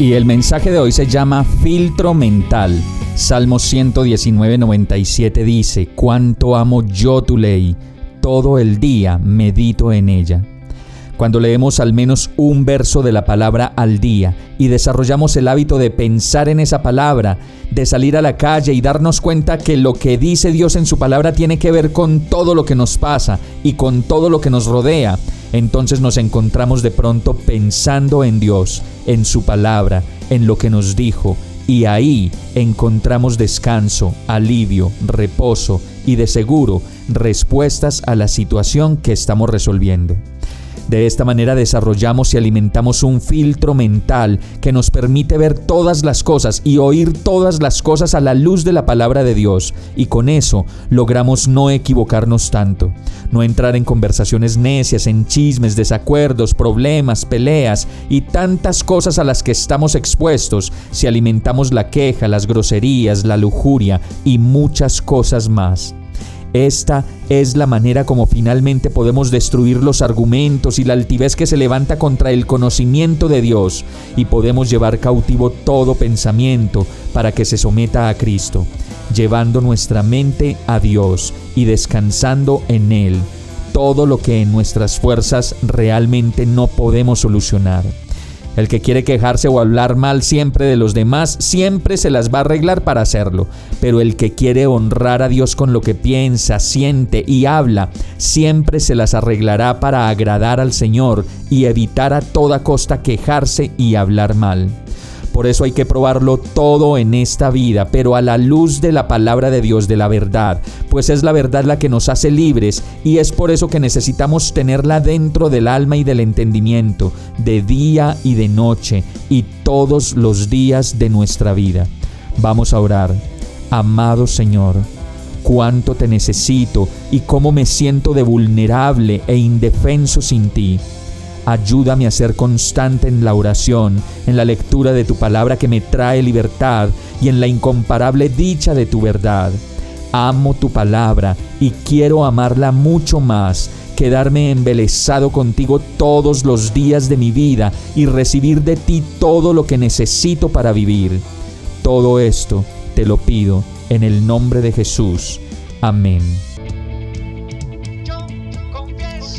Y el mensaje de hoy se llama filtro mental. Salmo 119, 97 dice, Cuánto amo yo tu ley todo el día medito en ella. Cuando leemos al menos un verso de la palabra al día y desarrollamos el hábito de pensar en esa palabra, de salir a la calle y darnos cuenta que lo que dice Dios en su palabra tiene que ver con todo lo que nos pasa y con todo lo que nos rodea, entonces nos encontramos de pronto pensando en Dios, en su palabra, en lo que nos dijo, y ahí encontramos descanso, alivio, reposo y de seguro respuestas a la situación que estamos resolviendo. De esta manera desarrollamos y alimentamos un filtro mental que nos permite ver todas las cosas y oír todas las cosas a la luz de la palabra de Dios. Y con eso logramos no equivocarnos tanto, no entrar en conversaciones necias, en chismes, desacuerdos, problemas, peleas y tantas cosas a las que estamos expuestos si alimentamos la queja, las groserías, la lujuria y muchas cosas más. Esta es la manera como finalmente podemos destruir los argumentos y la altivez que se levanta contra el conocimiento de Dios y podemos llevar cautivo todo pensamiento para que se someta a Cristo, llevando nuestra mente a Dios y descansando en Él todo lo que en nuestras fuerzas realmente no podemos solucionar. El que quiere quejarse o hablar mal siempre de los demás, siempre se las va a arreglar para hacerlo. Pero el que quiere honrar a Dios con lo que piensa, siente y habla, siempre se las arreglará para agradar al Señor y evitar a toda costa quejarse y hablar mal. Por eso hay que probarlo todo en esta vida, pero a la luz de la palabra de Dios, de la verdad, pues es la verdad la que nos hace libres y es por eso que necesitamos tenerla dentro del alma y del entendimiento, de día y de noche y todos los días de nuestra vida. Vamos a orar. Amado Señor, cuánto te necesito y cómo me siento de vulnerable e indefenso sin ti. Ayúdame a ser constante en la oración, en la lectura de tu palabra que me trae libertad y en la incomparable dicha de tu verdad. Amo tu palabra y quiero amarla mucho más, quedarme embelesado contigo todos los días de mi vida y recibir de ti todo lo que necesito para vivir. Todo esto te lo pido en el nombre de Jesús. Amén.